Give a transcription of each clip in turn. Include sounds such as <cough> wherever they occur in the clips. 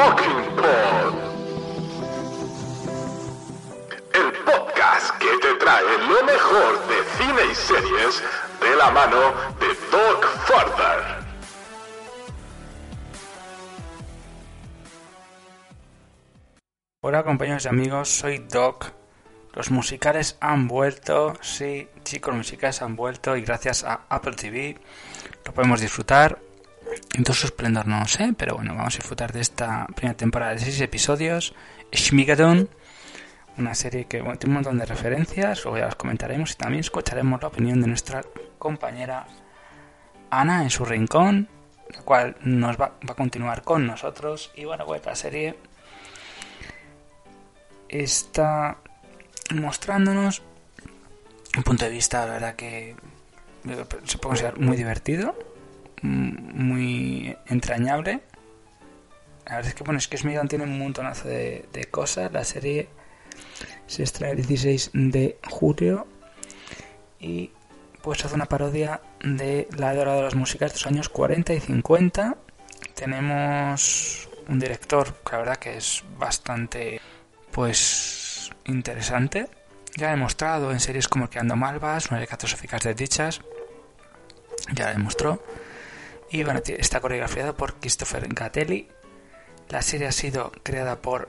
Mockingbird. El podcast que te trae lo mejor de cine y series de la mano de Doc Farther. Hola compañeros y amigos, soy Doc. Los musicales han vuelto, sí, chicos, los musicales han vuelto y gracias a Apple TV lo podemos disfrutar. En todo su esplendor no sé, pero bueno, vamos a disfrutar de esta primera temporada de 6 episodios. Shmigadon, una serie que tiene un montón de referencias, luego ya las comentaremos y también escucharemos la opinión de nuestra compañera Ana en su rincón, la cual nos va, a continuar con nosotros. Y bueno, pues esta serie está mostrándonos un punto de vista, la verdad que se puede considerar muy divertido, muy entrañable. La verdad es que, bueno, es que Smigan tiene un montonazo de, cosas. La serie se estrena el 16 de julio y pues hace una parodia de la Edora de las músicas de los años 40 y 50. Tenemos un director que la verdad que es bastante pues interesante. Ya ha demostrado en series como Que Ando Malvas, de catastróficas desdichas. Ya demostró. Y bueno, está coreografiado por Christopher Gatelli. La serie ha sido creada por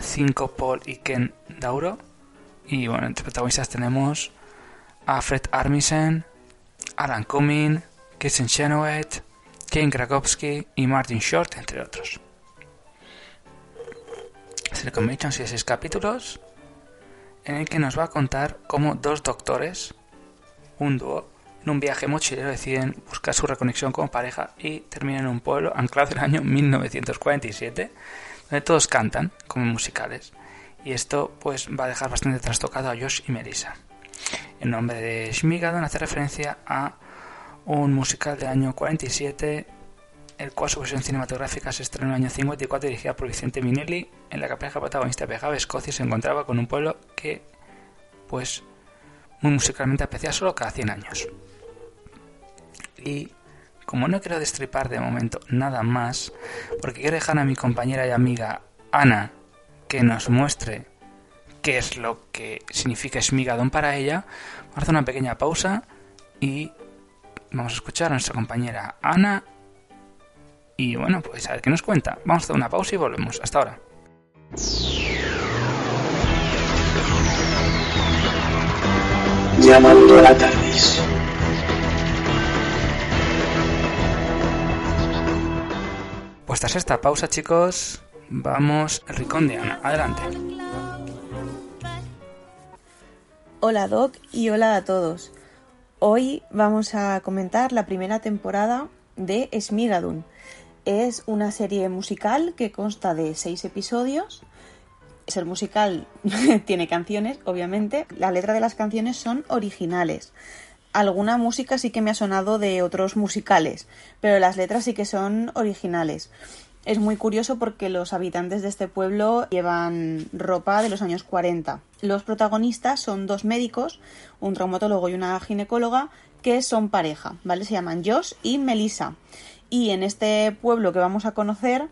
Cinco Paul y Ken Dauro. Y bueno, entre protagonistas tenemos a Fred Armisen, Alan Cumming, Kirsten Chenoweth, Jane Krakowski y Martin Short, entre otros. Se le en seis capítulos en el que nos va a contar cómo dos doctores, un dúo, en un viaje mochilero deciden buscar su reconexión como pareja y terminan en un pueblo anclado en el año 1947, donde todos cantan como musicales. Y esto pues va a dejar bastante trastocado a Josh y Melissa. El nombre de Shmigadon hace referencia a un musical del año 47 el cual su versión cinematográfica se estrenó en el año 54 dirigida por Vicente Minelli, en la que la protagonista viajaba a Escocia y se encontraba con un pueblo que, pues, muy musicalmente apreciaba solo cada 100 años. Y como no quiero destripar de momento nada más, porque quiero dejar a mi compañera y amiga Ana que nos muestre qué es lo que significa Smigadon para ella, vamos a hacer una pequeña pausa y vamos a escuchar a nuestra compañera Ana y bueno, pues a ver qué nos cuenta. Vamos a hacer una pausa y volvemos. Hasta ahora. Llamando la TARDIS. Tras esta pausa, chicos, vamos al rincón de Ana. Adelante. Hola Doc y hola a todos. Hoy vamos a comentar la primera temporada de Smigadun. Es una serie musical que consta de seis episodios. Ser musical <laughs> tiene canciones, obviamente. La letra de las canciones son originales. Alguna música sí que me ha sonado de otros musicales, pero las letras sí que son originales. Es muy curioso porque los habitantes de este pueblo llevan ropa de los años 40. Los protagonistas son dos médicos, un traumatólogo y una ginecóloga, que son pareja, ¿vale? Se llaman Josh y Melissa. Y en este pueblo que vamos a conocer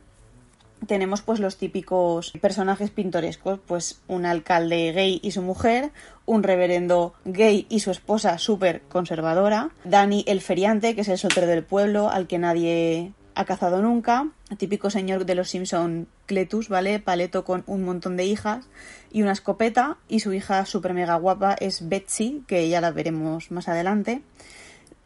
tenemos pues los típicos personajes pintorescos, pues un alcalde gay y su mujer, un reverendo gay y su esposa súper conservadora, Dani el feriante, que es el soltero del pueblo, al que nadie ha cazado nunca, típico señor de los Simpson Cletus, ¿vale? Paleto con un montón de hijas y una escopeta, y su hija súper mega guapa es Betsy, que ya la veremos más adelante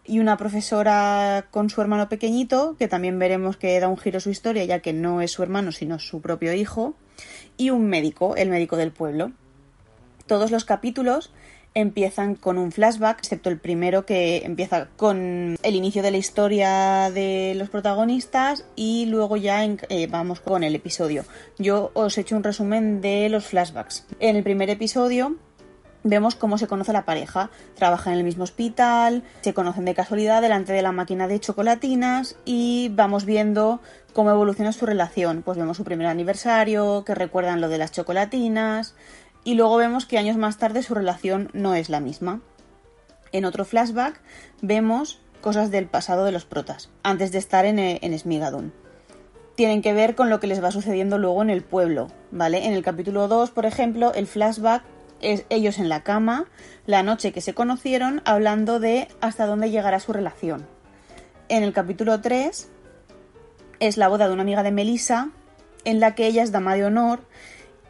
y una profesora con su hermano pequeñito, que también veremos que da un giro a su historia, ya que no es su hermano, sino su propio hijo, y un médico, el médico del pueblo. Todos los capítulos empiezan con un flashback, excepto el primero que empieza con el inicio de la historia de los protagonistas y luego ya eh, vamos con el episodio. Yo os he hecho un resumen de los flashbacks. En el primer episodio vemos cómo se conoce la pareja. Trabajan en el mismo hospital, se conocen de casualidad delante de la máquina de chocolatinas y vamos viendo cómo evoluciona su relación. Pues vemos su primer aniversario, que recuerdan lo de las chocolatinas y luego vemos que años más tarde su relación no es la misma. En otro flashback vemos cosas del pasado de los protas, antes de estar en, en Smigadon tienen que ver con lo que les va sucediendo luego en el pueblo, ¿vale? En el capítulo 2, por ejemplo, el flashback ellos en la cama, la noche que se conocieron, hablando de hasta dónde llegará su relación. En el capítulo 3 es la boda de una amiga de Melissa, en la que ella es dama de honor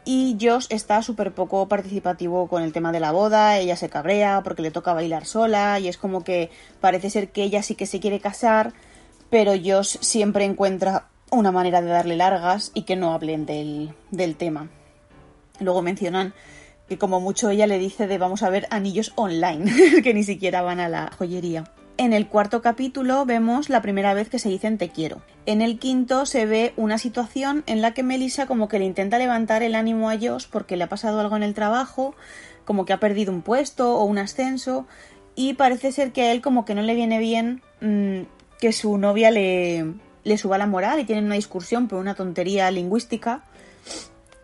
y Josh está súper poco participativo con el tema de la boda, ella se cabrea porque le toca bailar sola y es como que parece ser que ella sí que se quiere casar, pero Josh siempre encuentra una manera de darle largas y que no hablen del, del tema. Luego mencionan que como mucho ella le dice de vamos a ver anillos online, <laughs> que ni siquiera van a la joyería. En el cuarto capítulo vemos la primera vez que se dicen te quiero. En el quinto se ve una situación en la que Melissa como que le intenta levantar el ánimo a Josh porque le ha pasado algo en el trabajo, como que ha perdido un puesto o un ascenso y parece ser que a él como que no le viene bien mmm, que su novia le, le suba la moral y tienen una discusión por una tontería lingüística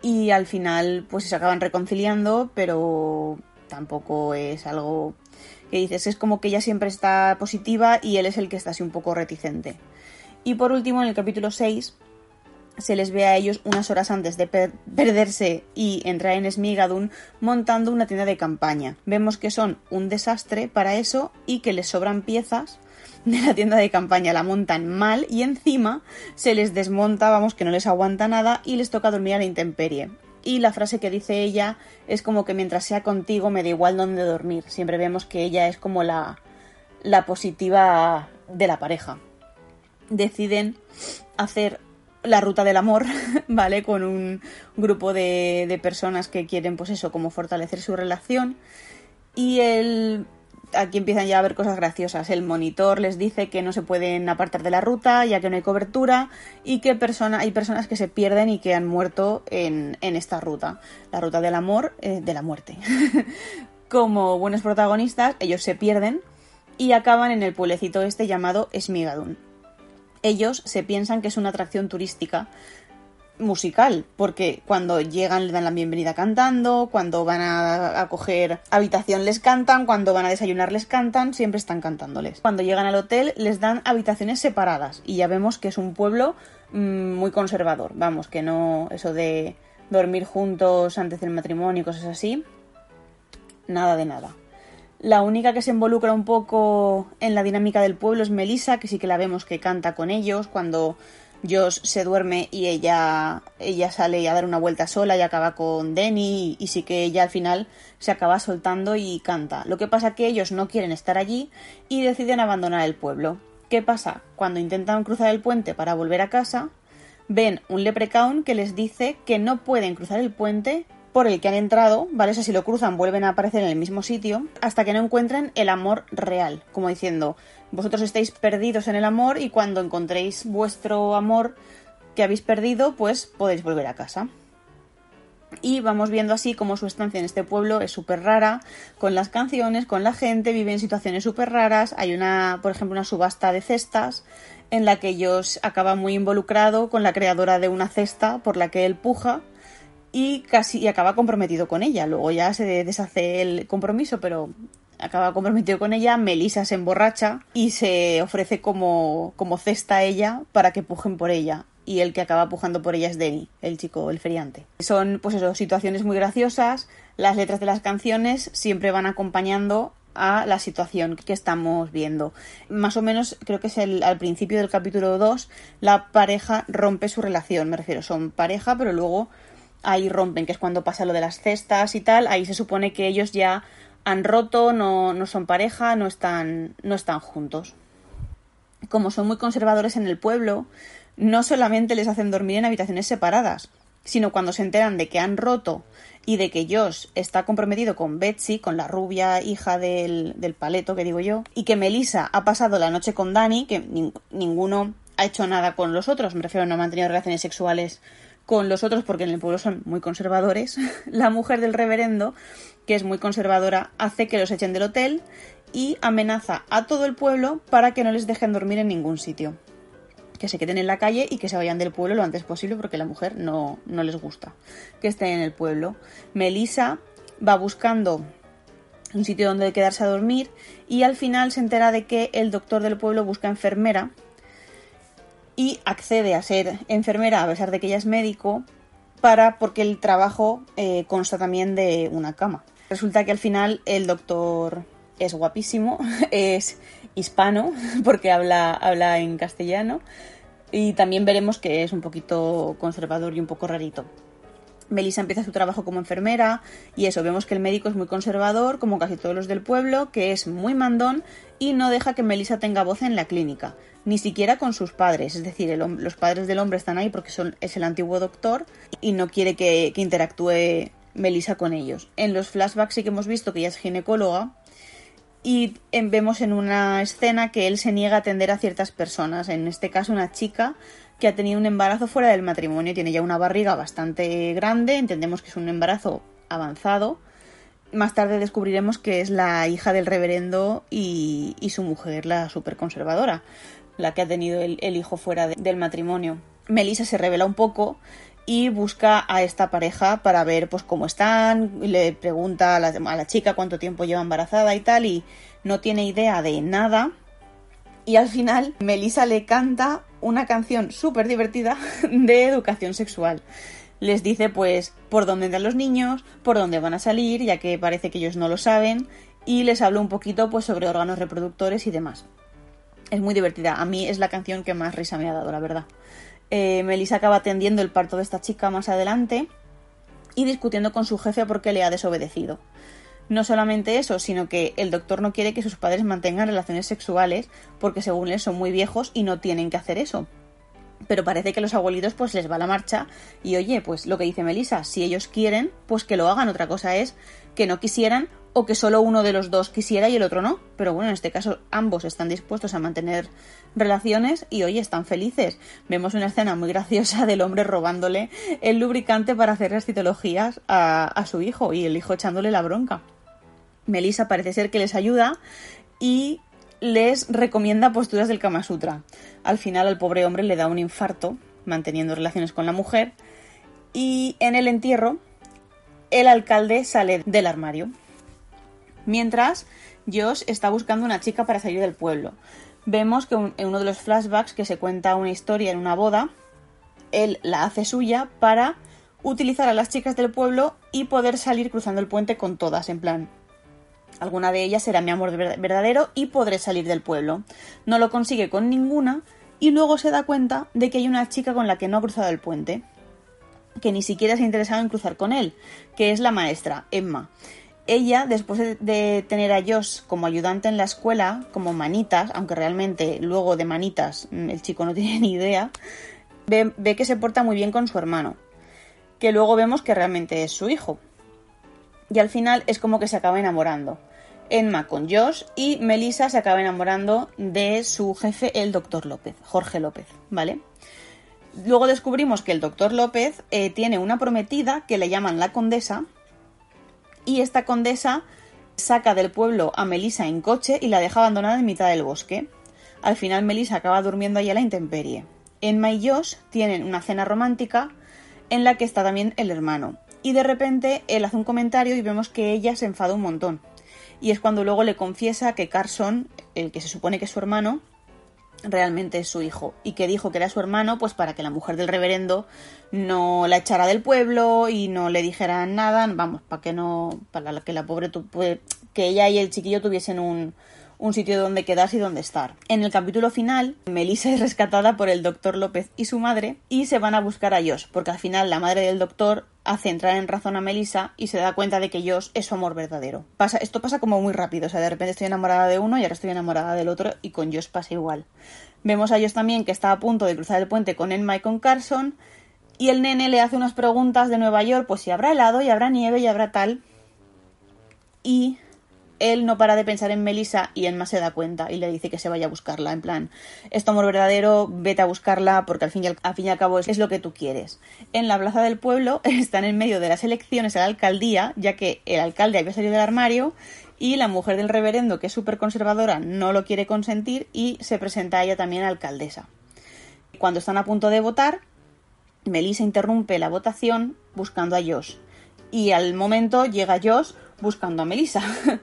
y al final pues se acaban reconciliando, pero tampoco es algo que dices, es como que ella siempre está positiva y él es el que está así un poco reticente. Y por último, en el capítulo 6 se les ve a ellos unas horas antes de per perderse y entrar en Smigadun montando una tienda de campaña. Vemos que son un desastre para eso y que les sobran piezas de la tienda de campaña, la montan mal y encima se les desmonta, vamos, que no les aguanta nada y les toca dormir a la intemperie. Y la frase que dice ella es como que mientras sea contigo me da igual dónde dormir. Siempre vemos que ella es como la, la positiva de la pareja. Deciden hacer la ruta del amor, <laughs> ¿vale? Con un grupo de, de personas que quieren, pues eso, como fortalecer su relación. Y el aquí empiezan ya a ver cosas graciosas. El monitor les dice que no se pueden apartar de la ruta ya que no hay cobertura y que hay personas que se pierden y que han muerto en, en esta ruta. La ruta del amor, eh, de la muerte. <laughs> Como buenos protagonistas, ellos se pierden y acaban en el pueblecito este llamado Smigadun. Ellos se piensan que es una atracción turística musical, porque cuando llegan le dan la bienvenida cantando, cuando van a, coger habitación les cantan, cuando van a desayunar les cantan, siempre están cantándoles. Cuando llegan al hotel les dan habitaciones separadas y ya vemos que es un pueblo mmm, muy conservador, vamos, que no eso de dormir juntos antes del matrimonio y cosas así, nada de nada. La única que se involucra un poco en la dinámica del pueblo es Melissa, que sí que la vemos que canta con ellos cuando Josh se duerme y ella, ella sale a dar una vuelta sola y acaba con Denny y, sí que ella al final se acaba soltando y canta. Lo que pasa que ellos no quieren estar allí y deciden abandonar el pueblo. ¿Qué pasa? Cuando intentan cruzar el puente para volver a casa, ven un leprechaun que les dice que no pueden cruzar el puente por el que han entrado, ¿vale? O sea, si lo cruzan vuelven a aparecer en el mismo sitio hasta que no encuentren el amor real, como diciendo, vosotros estáis perdidos en el amor y cuando encontréis vuestro amor que habéis perdido, pues podéis volver a casa. Y vamos viendo así como su estancia en este pueblo es súper rara, con las canciones, con la gente, vive en situaciones súper raras. Hay una, por ejemplo, una subasta de cestas en la que ellos acaba muy involucrado con la creadora de una cesta por la que él puja y casi y acaba comprometido con ella. Luego ya se deshace el compromiso, pero acaba comprometido con ella. Melissa se emborracha y se ofrece como, como cesta a ella para que pujen por ella. Y el que acaba pujando por ella es Denny, el chico, el feriante. Son, pues eso, situaciones muy graciosas. Las letras de las canciones siempre van acompañando a la situación que estamos viendo. Más o menos, creo que es el, al principio del capítulo 2, la pareja rompe su relación. Me refiero, son pareja, pero luego ahí rompen, que es cuando pasa lo de las cestas y tal, ahí se supone que ellos ya han roto, no, no son pareja, no están, no están juntos. Como son muy conservadores en el pueblo, no solamente les hacen dormir en habitaciones separadas, sino cuando se enteran de que han roto y de que Josh está comprometido con Betsy, con la rubia hija del, del paleto, que digo yo, y que Melissa ha pasado la noche con Danny, que ning ninguno ha hecho nada con los otros, me refiero, no ha mantenido relaciones sexuales con los otros porque en el pueblo son muy conservadores, <laughs> la mujer del reverendo, que es muy conservadora, hace que los echen del hotel y amenaza a todo el pueblo para que no les dejen dormir en ningún sitio. Que se queden en la calle y que se vayan del pueblo lo antes posible porque la mujer no, no les gusta que estén en el pueblo. Melissa va buscando un sitio donde quedarse a dormir y al final se entera de que el doctor del pueblo busca enfermera y accede a ser enfermera a pesar de que ella es médico para porque el trabajo eh, consta también de una cama. Resulta que al final el doctor es guapísimo, <laughs> es hispano <laughs> porque habla, habla en castellano y también veremos que es un poquito conservador y un poco rarito. Melissa empieza su trabajo como enfermera y eso, vemos que el médico es muy conservador, como casi todos los del pueblo, que es muy mandón y no deja que Melissa tenga voz en la clínica, ni siquiera con sus padres, es decir, los padres del hombre están ahí porque son, es el antiguo doctor y no quiere que, interactúe Melissa con ellos. En los flashbacks sí que hemos visto que ella es ginecóloga y vemos en una escena que él se niega a atender a ciertas personas, en este caso una chica que ha tenido un embarazo fuera del matrimonio, tiene ya una barriga bastante grande, entendemos que es un embarazo avanzado. Más tarde descubriremos que es la hija del reverendo y, su mujer, la superconservadora, la que ha tenido el, hijo fuera del matrimonio. Melissa se revela un poco y busca a esta pareja para ver pues cómo están, le pregunta a la, chica cuánto tiempo lleva embarazada y tal y no tiene idea de nada y al final Melissa le canta una canción súper divertida <laughs> de educación sexual. Les dice pues por dónde entran los niños, por dónde van a salir, ya que parece que ellos no lo saben, y les habla un poquito pues sobre órganos reproductores y demás. Es muy divertida, a mí es la canción que más risa me ha dado, la verdad. Eh, Melissa acaba atendiendo el parto de esta chica más adelante y discutiendo con su jefe porque le ha desobedecido. No solamente eso, sino que el doctor no quiere que sus padres mantengan relaciones sexuales porque según él son muy viejos y no tienen que hacer eso. Pero parece que a los abuelitos pues les va la marcha y oye, pues lo que dice Melissa, si ellos quieren, pues que lo hagan. Otra cosa es que no quisieran o que solo uno de los dos quisiera y el otro no. Pero bueno, en este caso ambos están dispuestos a mantener relaciones y oye, están felices. Vemos una escena muy graciosa del hombre robándole el lubricante para hacer las citologías a, a su hijo y el hijo echándole la bronca. Melissa parece ser que les ayuda y les recomienda posturas del Kama Sutra. Al final al pobre hombre le da un infarto manteniendo relaciones con la mujer y en el entierro el alcalde sale del armario. Mientras Josh está buscando una chica para salir del pueblo. Vemos que en uno de los flashbacks que se cuenta una historia en una boda, él la hace suya para utilizar a las chicas del pueblo y poder salir cruzando el puente con todas, en plan, Alguna de ellas será mi amor verdadero y podré salir del pueblo. No lo consigue con ninguna y luego se da cuenta de que hay una chica con la que no ha cruzado el puente, que ni siquiera se ha interesado en cruzar con él, que es la maestra, Emma. Ella, después de tener a Josh como ayudante en la escuela, como manitas, aunque realmente luego de manitas mm, el chico no <laughs> tiene ni idea, ve, que se porta muy bien con su hermano, que luego vemos que realmente es su hijo. Y al final es como que se acaba enamorando. Emma con Josh y Melissa se acaba enamorando de su jefe, el doctor López, Jorge López, ¿vale? Luego descubrimos que el doctor López eh, tiene una prometida que le llaman la condesa y esta condesa saca del pueblo a Melissa en coche y la deja abandonada en mitad del bosque. Al final Melissa acaba durmiendo allí a la intemperie. Emma y Josh tienen una cena romántica en la que está también el hermano. Y de repente él hace un comentario y vemos que ella se enfada un montón y es cuando luego le confiesa que Carson, el que se supone que es su hermano, realmente es su hijo y que dijo que era su hermano pues para que la mujer del reverendo no la echara del pueblo y no le dijera nada, vamos, para que no para que la pobre que ella y el chiquillo tuviesen un un sitio donde quedarse y donde estar. En el capítulo final, Melissa es rescatada por el doctor López y su madre y se van a buscar a Josh, porque al final la madre del doctor hace entrar en razón a Melissa y se da cuenta de que Josh es su amor verdadero. Pasa, esto pasa como muy rápido, o sea, de repente estoy enamorada de uno y ahora estoy enamorada del otro y con Josh pasa igual. Vemos a Josh también que está a punto de cruzar el puente con Emma y con Carson y el nene le hace unas preguntas de Nueva York, pues si habrá helado y habrá nieve y habrá tal. Y él no para de pensar en Melissa y Emma se da cuenta y le dice que se vaya a buscarla. En plan, es tu amor verdadero, vete a buscarla porque al fin y al, fin y al cabo es, lo que tú quieres. En la plaza del pueblo <laughs> están en medio de las elecciones a la alcaldía, ya que el alcalde había salido del armario y la mujer del reverendo, que es súper conservadora, no lo quiere consentir y se presenta a ella también alcaldesa. Cuando están a punto de votar, Melissa interrumpe la votación buscando a Josh. Y al momento llega Josh buscando a Melissa. <laughs>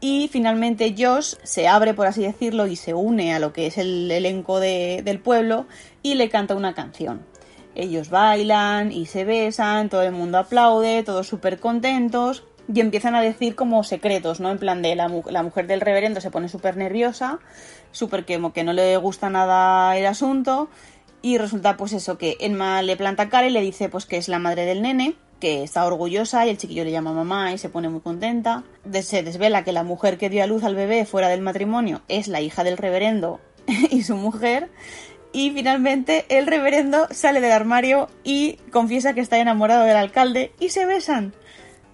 Y finalmente Josh se abre, por así decirlo, y se une a lo que es el elenco de- del pueblo y le canta una canción. Ellos bailan y se besan, todo el mundo aplaude, todos súper contentos y empiezan a decir como secretos, ¿no? En plan de la, la mujer del reverendo se pone súper nerviosa, súper que, que no le gusta nada el asunto y resulta pues eso que Emma le planta cara y le dice pues que es la madre del nene, que está orgullosa y el chiquillo le llama mamá y se pone muy contenta. Se desvela que la mujer que dio a luz al bebé fuera del matrimonio es la hija del reverendo <laughs> y su mujer. Y finalmente el reverendo sale del armario y confiesa que está enamorado del alcalde y se besan.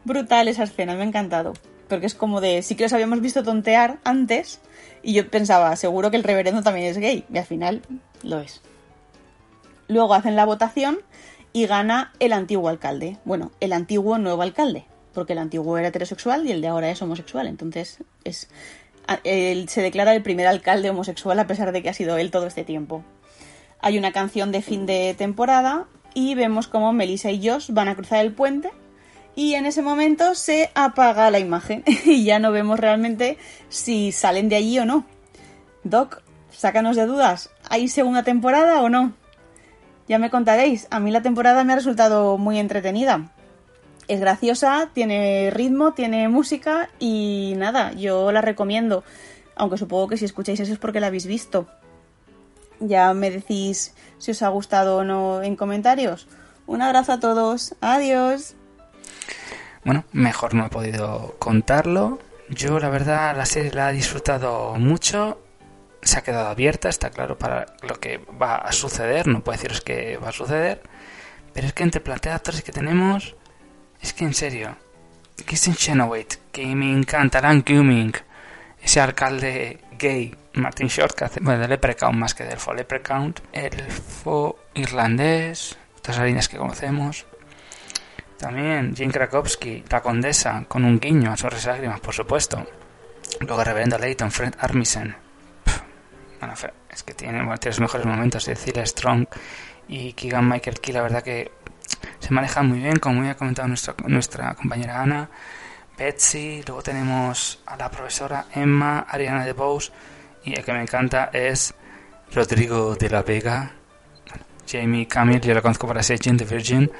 Brutal esa escena, me ha encantado. Porque es como de, sí que los habíamos visto tontear antes y yo pensaba, seguro que el reverendo también es gay. Y al final lo es. Luego hacen la votación y gana el antiguo alcalde. Bueno, el antiguo nuevo alcalde. Porque el antiguo era heterosexual y el de ahora es homosexual. Entonces es, él se declara el primer alcalde homosexual a pesar de que ha sido él todo este tiempo. Hay una canción de fin de temporada y vemos como Melissa y Josh van a cruzar el puente y en ese momento se apaga la imagen <laughs> y ya no vemos realmente si salen de allí o no. Doc, sácanos de dudas. ¿Hay segunda temporada o no? Ya me contaréis. A mí la temporada me ha resultado muy entretenida. Es graciosa, tiene ritmo, tiene música y nada, yo la recomiendo. Aunque supongo que si escucháis eso es porque la habéis visto. Ya me decís si os ha gustado o no en comentarios. Un abrazo a todos. Adiós. Bueno, mejor no he podido contarlo. Yo, la verdad, la serie la he disfrutado mucho. Se ha quedado abierta, está claro para lo que va a suceder. No puedo deciros que va a suceder. Pero es que entre actores que tenemos, es que en serio, Kristen Chenoweth, que me encanta, Cumming, ese alcalde gay, Martin Short, que hace bueno, de Leprechaun más que del Fo Leprechaun, el Fo irlandés, estas líneas que conocemos. También Jane Krakowski, la condesa, con un guiño a sus lágrimas, por supuesto. Luego reverendo Leighton, Fred Armisen. Bueno, es que tiene, los mejores momentos. Cecilia Strong y Keegan Michael Key, la verdad que se manejan muy bien, como muy ha comentado nuestra, compañera Ana. Betsy, luego tenemos a la profesora Emma, Ariana DeBose y el que me encanta es Rodrigo de la Vega, Jamie Camille, yo lo conozco para Jane the Virgin,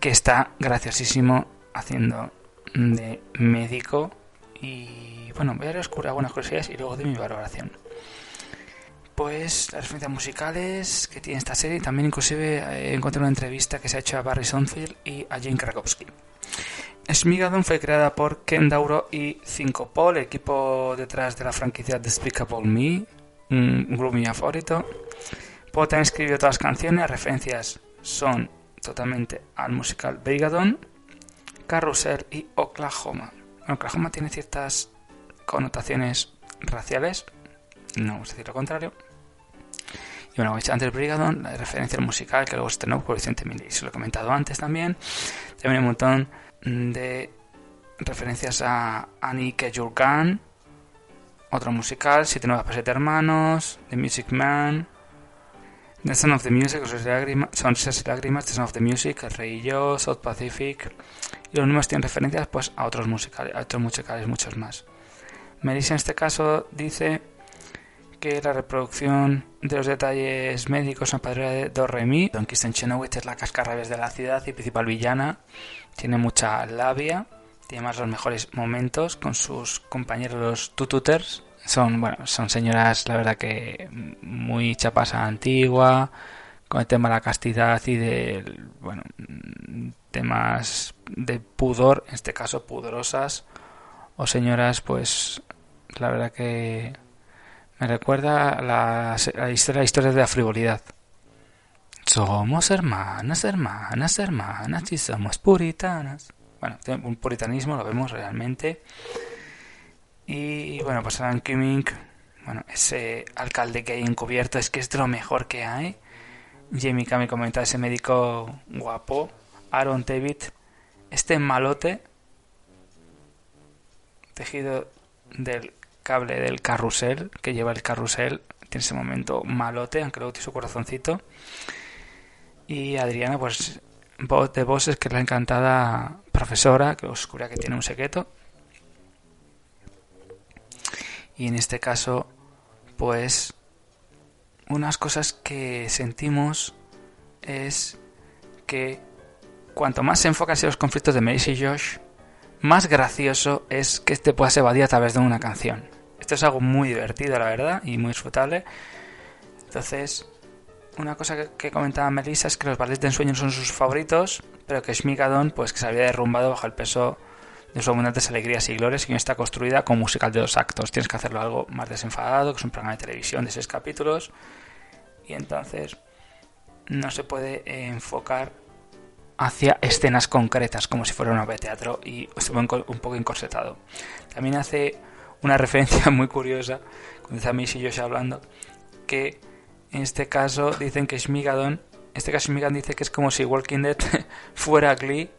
que está graciosísimo haciendo de médico. Y bueno, voy a descubrir algunas curiosidades y luego de mi valoración. Pues las referencias musicales que tiene esta serie, también inclusive eh, encontré una entrevista que se ha hecho a Barry Sonfield y a Jane Krakowski. Smigadon fue creada por Ken Dauro y Cinco Paul, el equipo detrás de la franquicia Despicable Me, un grupo mi favorito. Paul también escribió todas las canciones, las referencias son totalmente al musical Brigadon, Carrusel y Oklahoma. Oklahoma tiene ciertas connotaciones raciales, no vamos a decir lo contrario. Y bueno, como he dicho antes, Brigadon, la referencia al musical que luego se estrenó por Vicente Minis, se lo he comentado antes también. También hay un montón de referencias a Annie Kejurgan, otro musical, Siete Nuevas para Siete Hermanos, The Music Man, The Son of the Music, Sonrisas y Lágrimas, The Son of the Music, El Rey y yo, South Pacific. Y los números tienen referencias pues, a otros musicales, a otros musicales, muchos más. Melissa en este caso dice que la reproducción de los detalles médicos en padre de Do Re Mi. Don Kristen Chenoweth es la cascarrabias de la ciudad y principal villana. Tiene mucha labia, tiene más los mejores momentos con sus compañeros los tututers. Son, bueno, son señoras, la verdad que muy chapas a antigua, con el tema de la castidad y de, bueno, temas de pudor, en este caso pudorosas, o señoras, pues, la verdad que me recuerda a la, historia, la historia de la frivolidad. Somos hermanas, hermanas, hermanas y somos puritanas. Bueno, un puritanismo lo vemos realmente. Y bueno, pues Alan Cumming, bueno, ese alcalde que hay encubierto es que es lo mejor que hay. Jamie Kami comenta ese médico guapo. Aaron David, este malote tejido del cable del carrusel que lleva el carrusel tiene ese momento malote aunque luego tiene su corazoncito. Y Adriana pues voz de voces que es la encantada profesora que oscura que tiene un secreto. Y en este caso, pues unas cosas que sentimos es que cuanto más se enfocan en los conflictos de Melissa y Josh, más gracioso es que este pueda ser evadir a través de una canción. Esto es algo muy divertido, la verdad, y muy disfrutable. Entonces, una cosa que, comentaba Melissa es que los ballets de ensueño son sus favoritos, pero que Shmigadon, pues que se había derrumbado bajo el peso de sus abundantes alegrías y glorias que está construida como musical de dos actos. Tienes que hacerlo algo más desenfadado, que es un programa de televisión de seis capítulos, y entonces no se puede enfocar hacia escenas concretas, como si fuera una obra de teatro, y estuvo un poco encorsetado. También hace una <laughs> referencia muy curiosa, cuando está Miss y Josh hablando, que en este caso dicen que Shmigadon, en este caso Shmigadon dice que es como si Walking Dead <laughs> fuera Glee,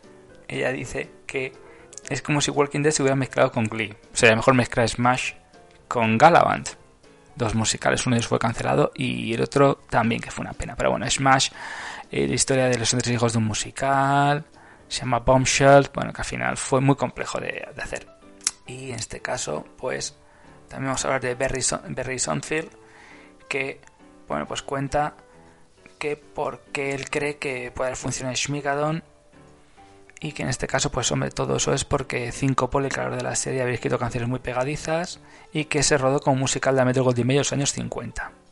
ella dice que es como si Walking Dead se hubiera mezclado con Glee. Sería mejor mezclar Smash con Galavant. Dos musicales, uno de ellos fue cancelado y el otro también, que fue una pena. Pero bueno, Smash eh, la historia de los tres hijos de un musical, se llama Bombshell, bueno, que al final fue muy complejo de, hacer. Y en este caso, pues también vamos a hablar de Barry, Sonfield, que, bueno, pues cuenta que porque él cree que puede funcionar Schmigadon y que en este caso, pues hombre, todo eso es porque Cinco Poli, el creador de la serie, había escrito canciones muy pegadizas y que se rodó como musical de Metro Goldwyn Mayer en los años 50.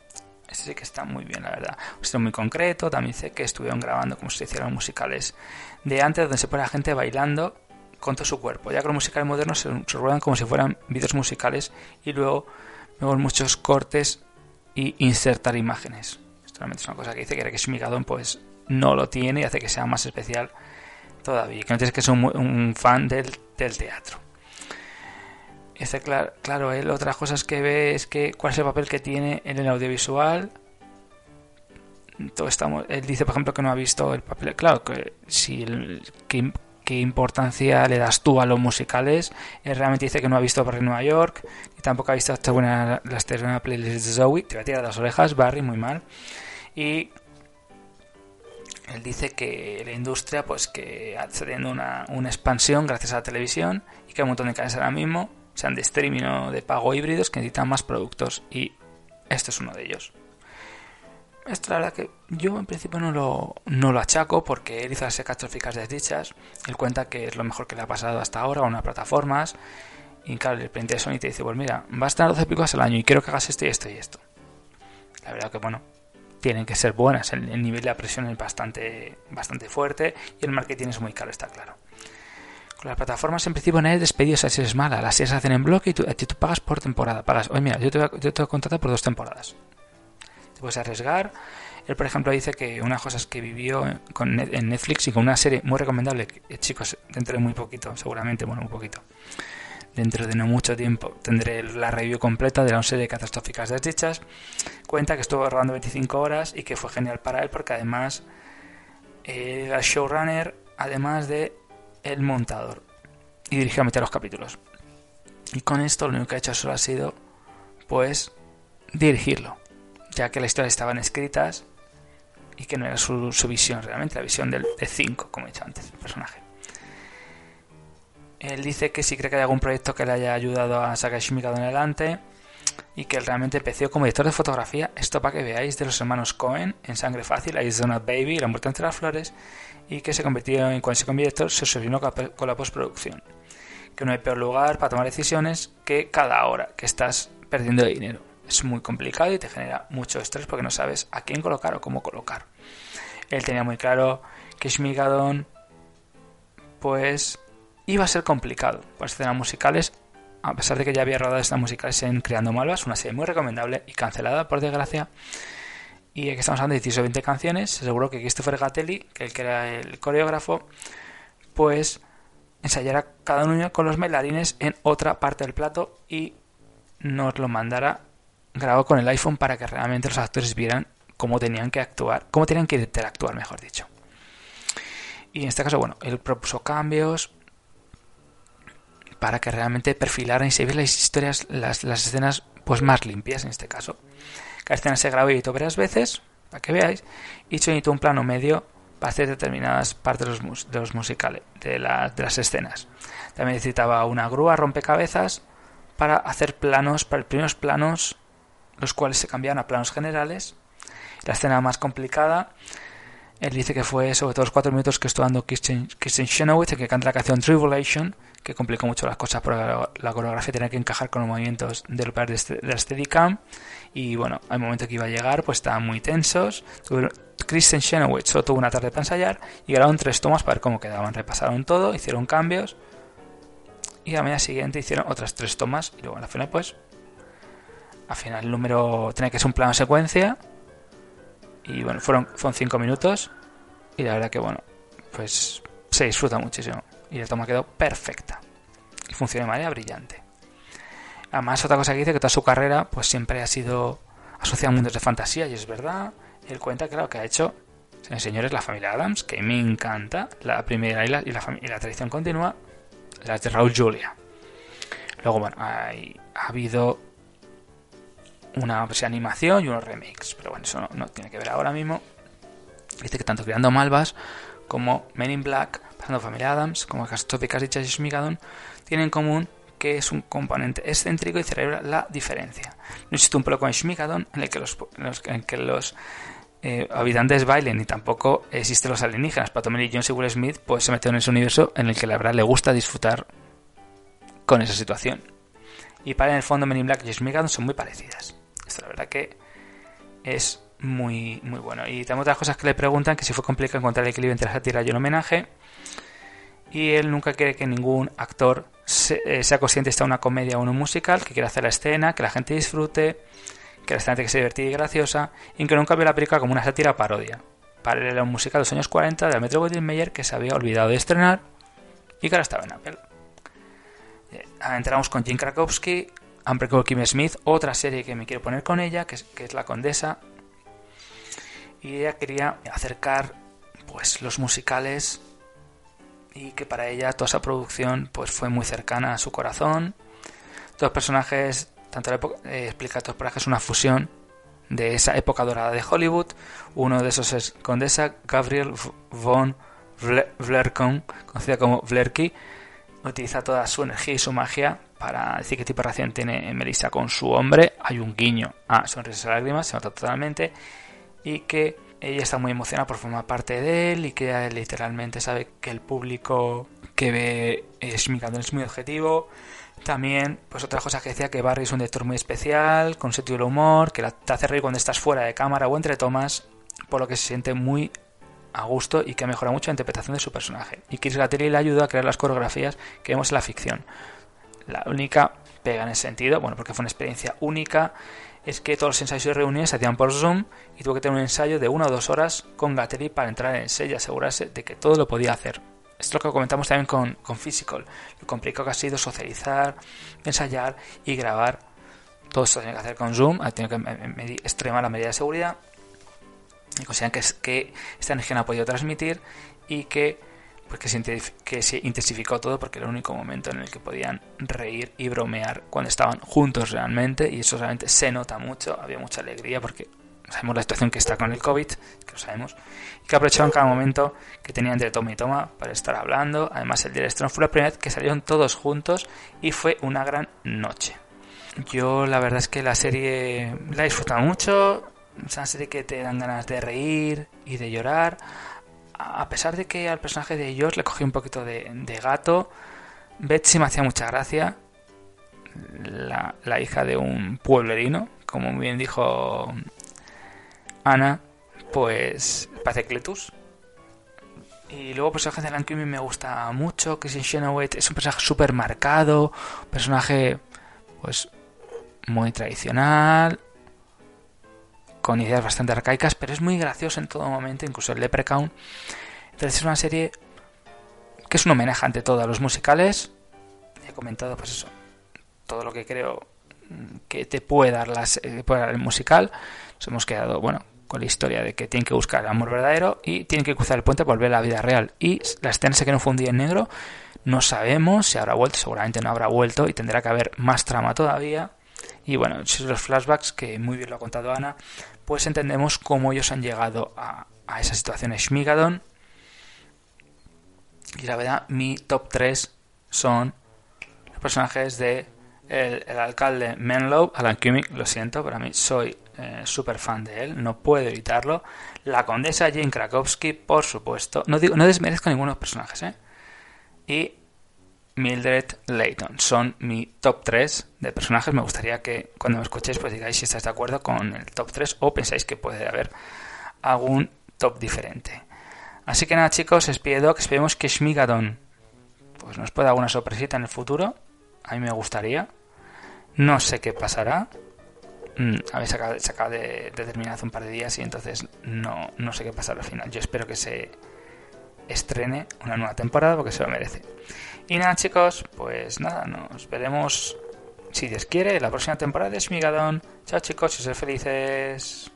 Este sí que está muy bien, la verdad. Un muy concreto. También sé que estuvieron grabando como se hicieron musicales de antes, donde se pone la gente bailando con todo su cuerpo. Ya que los musicales modernos se, ruedan como si fueran vídeos musicales y luego vemos muchos cortes y insertar imágenes. Esto realmente es una cosa que dice que que Shmigadon pues no lo tiene y hace que sea más especial todavía. Que no tienes que ser un, fan del teatro. Claro, claro, él otras cosas que ve es que cuál es el papel que tiene en el audiovisual. Todo estamos, él dice, por ejemplo, que no ha visto el papel. Claro, que si qué, importancia le das tú a los musicales. Él realmente dice que no ha visto Barry Nueva York y tampoco ha visto esta buena, la playlist de Zoe. Te va a tirar las orejas, Barry, muy mal. Y él dice que la industria, pues que está teniendo una, una expansión gracias a la televisión y que hay un montón de canales ahora mismo sean de streaming o de pago híbridos, que necesitan más productos y este es uno de ellos. Esto la verdad que yo en principio no lo, no lo achaco porque él hizo las catastróficas desdichas. Él cuenta que es lo mejor que le ha pasado hasta ahora a unas plataformas. Y claro, el cliente de Sony te dice, pues mira, va a estar 12 picos al año y quiero que hagas esto y esto y esto. La verdad que bueno, tienen que ser buenas. El, el nivel de presión es bastante, bastante fuerte y el marketing es muy caro, está claro. Las plataformas en principio nadie despedido si es mala. Las series se hacen en bloque y tú, tú pagas por temporada. Pagas, oye mira, yo te, voy a, contratar por dos temporadas. Te puedes arriesgar. Él, por ejemplo, dice que una cosa es que vivió en Netflix y con una serie muy recomendable, que, chicos, dentro de muy poquito, seguramente, bueno, muy poquito. Dentro de no mucho tiempo tendré la review completa de la serie de catastróficas desdichas. Cuenta que estuvo rodando 25 horas y que fue genial para él porque además eh, era showrunner, además de el montador y dirigió a meter los capítulos. Y con esto lo único que ha hecho solo ha sido, pues, dirigirlo, ya que las historias estaban escritas y que no era su, visión realmente, la visión del, de 5, como he dicho antes, el personaje. Él dice que si cree que hay algún proyecto que le haya ayudado a sacar Shimikado en adelante y que realmente empezó como director de fotografía. Esto para que veáis de los hermanos Cohen en Sangre Fácil, Donut Baby, La muerte entre las flores y que se convirtió en cuando se convirtió se obsesionó con la postproducción. Que no hay peor lugar para tomar decisiones que cada hora que estás perdiendo dinero. Es muy complicado y te genera mucho estrés porque no sabes a quién colocar o cómo colocar. Él tenía muy claro que Shmigadon pues iba a ser complicado por escenas musicales a pesar de que ya había rodado estas musicales en Creando Malvas, una serie muy recomendable y cancelada por desgracia y aquí estamos hablando de 18 o 20 canciones. Se aseguró que Christopher Gatelli, que, el que era el coreógrafo, pues ensayara cada uno con los bailarines en otra parte del plato y nos lo mandara grabado con el iPhone para que realmente los actores vieran cómo tenían que actuar, cómo tenían que interactuar, mejor dicho. Y en este caso, bueno, él propuso cambios para que realmente perfilaran y se vieran las historias, las, las escenas pues más limpias en este caso. Cada escena se grabó y editó varias veces, para que veáis, y se editó un plano medio para hacer determinadas partes de los, musicales, de, de las escenas. También necesitaba una grúa rompecabezas para hacer planos, para los primeros planos, los cuales se cambiaron a planos generales. La escena más complicada, él dice que fue sobre todo los cuatro minutos que estuvo dando Kirsten, Kirsten Chenoweth, que canta la canción Tribulation, que complicó mucho las cosas porque la, coreografía tenía que encajar con los movimientos del de, este, de la Steadicam. Y bueno, al momento que iba a llegar, pues estaban muy tensos. Kristen Chenoweth solo tuvo una tarde para ensayar y grabaron tres tomas para ver cómo quedaban. Repasaron todo, hicieron cambios y a la mañana siguiente hicieron otras tres tomas y luego al final pues al final el número tenía que ser un plano secuencia y bueno fueron fueron minutos y la verdad que bueno pues se disfruta muchísimo y la toma quedó perfecta y funciona de manera brillante además otra cosa que dice que toda su carrera pues siempre ha sido asociada a mundos de fantasía y es verdad él cuenta lo que ha hecho señores la familia Adams que me encanta la primera y la, y la, y la tradición continua las de Raúl Julia. Luego, bueno, hay, ha habido una animación y unos remakes, pero bueno, eso no, tiene que ver ahora mismo. Dice que tanto Creando Malvas como Men in Black, pasando Familia Adams, como Catastróficas y Schmigadon, tienen en común que es un componente excéntrico y celebra la diferencia. No existe un con Schmigadon en el que los, en que los eh, habitantes bailen y tampoco existen los alienígenas. Para Tommy Jones y Will Smith pues se metió en ese universo en el que la verdad le gusta disfrutar con esa situación. Y para en el fondo Men in Black y Smith son muy parecidas. Esto la verdad que es muy, muy bueno. Y tenemos otras cosas que le preguntan que si fue complicado encontrar el equilibrio entre la sátira y el homenaje. Y él nunca quiere que ningún actor eh, sea consciente de una comedia o un musical, que quiera hacer la escena, que la gente disfrute que la que sea divertida y graciosa, y que nunca vio la película como una sátira parodia. Paralela a un musical de los años 40 de Metro Goldwyn que se había olvidado de estrenar y que ahora estaba en Apple. Eh, entramos con Jim Krakowski, Unbreakable Kim Smith, otra serie que me quiero poner con ella, que es, que es La Condesa. Y ella quería acercar pues los musicales y que para ella toda esa producción pues fue muy cercana a su corazón. Dos personajes tanto la época, eh, explica a que es una fusión de esa época dorada de Hollywood. Uno de esos es Condesa Gabriel von Vlerkon, conocida como Vlerky. Utiliza toda su energía y su magia para decir qué tipo de relación tiene Melissa con su hombre. Hay un guiño a sonrisas y lágrimas, se nota totalmente. Y que ella está muy emocionada por formar parte de él y que literalmente sabe que el público que ve es muy objetivo también, pues otra cosa que decía que Barry es un director muy especial, con sentido del humor, que te hace reír cuando estás fuera de cámara o entre tomas, por lo que se siente muy a gusto y que mejora mucho la interpretación de su personaje. Y Chris Gattelli le ayuda a crear las coreografías que vemos en la ficción. La única pega en ese sentido, bueno, porque fue una experiencia única, es que todos los ensayos y reuniones se hacían por Zoom y tuvo que tener un ensayo de una o dos horas con Gattelli para entrar en ese y asegurarse de que todo lo podía hacer. Esto es lo que comentamos también con, con Physical. Lo complicado que ha sido socializar, ensayar y grabar. Todo esto tiene que hacer con Zoom, ha tenido que extremar la medida de seguridad. Y consideran que, que esta energía no ha podido transmitir y que, pues que, se, que se intensificó todo porque era el único momento en el que podían reír y bromear cuando estaban juntos realmente. Y eso realmente se nota mucho. Había mucha alegría porque sabemos la situación que está con el COVID, que lo sabemos, y que aprovecharon cada momento que tenían de toma y toma para estar hablando. Además, el director fue la primera vez que salieron todos juntos y fue una gran noche. Yo la verdad es que la serie la he disfrutado mucho, es una serie que te dan ganas de reír y de llorar. A pesar de que al personaje de George le cogí un poquito de, gato, Betsy me hacía mucha gracia, la, la, hija de un pueblerino, como bien dijo Ana, pues parece Cletus. Y luego personaje de Lankumi me gusta mucho, que es Shenoweth es un personaje súper marcado, personaje pues muy tradicional, con ideas bastante arcaicas, pero es muy gracioso en todo momento, incluso el Leprechaun. Entonces es una serie que es un homenaje ante todo a los musicales. He comentado pues eso, todo lo que creo que te puede dar, las, eh, el musical. Nos hemos quedado, bueno, con la historia de que tienen que buscar el amor verdadero y tienen que cruzar el puente para volver a la vida real. Y la escena se quedó fundida en negro. No sabemos si habrá vuelto, seguramente no habrá vuelto y tendrá que haber más trama todavía. Y bueno, los flashbacks, que muy bien lo ha contado Ana, pues entendemos cómo ellos han llegado a, a esa situación Schmigadon. Y la verdad, mi top 3 son los personajes de El, alcalde Menlo, Alan Cumming, lo siento, pero a mí soy eh, súper fan de él, no puedo evitarlo. La condesa Jane Krakowski, por supuesto. No, no desmerezco ninguno de los personajes, ¿eh? Y Mildred Layton. Son mi top 3 de personajes. Me gustaría que cuando me escuchéis pues digáis si estáis de acuerdo con el top 3 o pensáis que puede haber algún top diferente. Así que nada chicos, os pido que esperemos que Shmigadon pues nos pueda alguna sorpresita en el futuro. A mí me gustaría. No sé qué pasará. Mm, a ver, se acaba, de, terminar hace un par de días y entonces no, no sé qué pasará al final. Yo espero que se estrene una nueva temporada porque se lo merece. Y nada chicos, pues nada, nos veremos si Dios quiere la próxima temporada de Smigadon. Chao chicos y ser felices.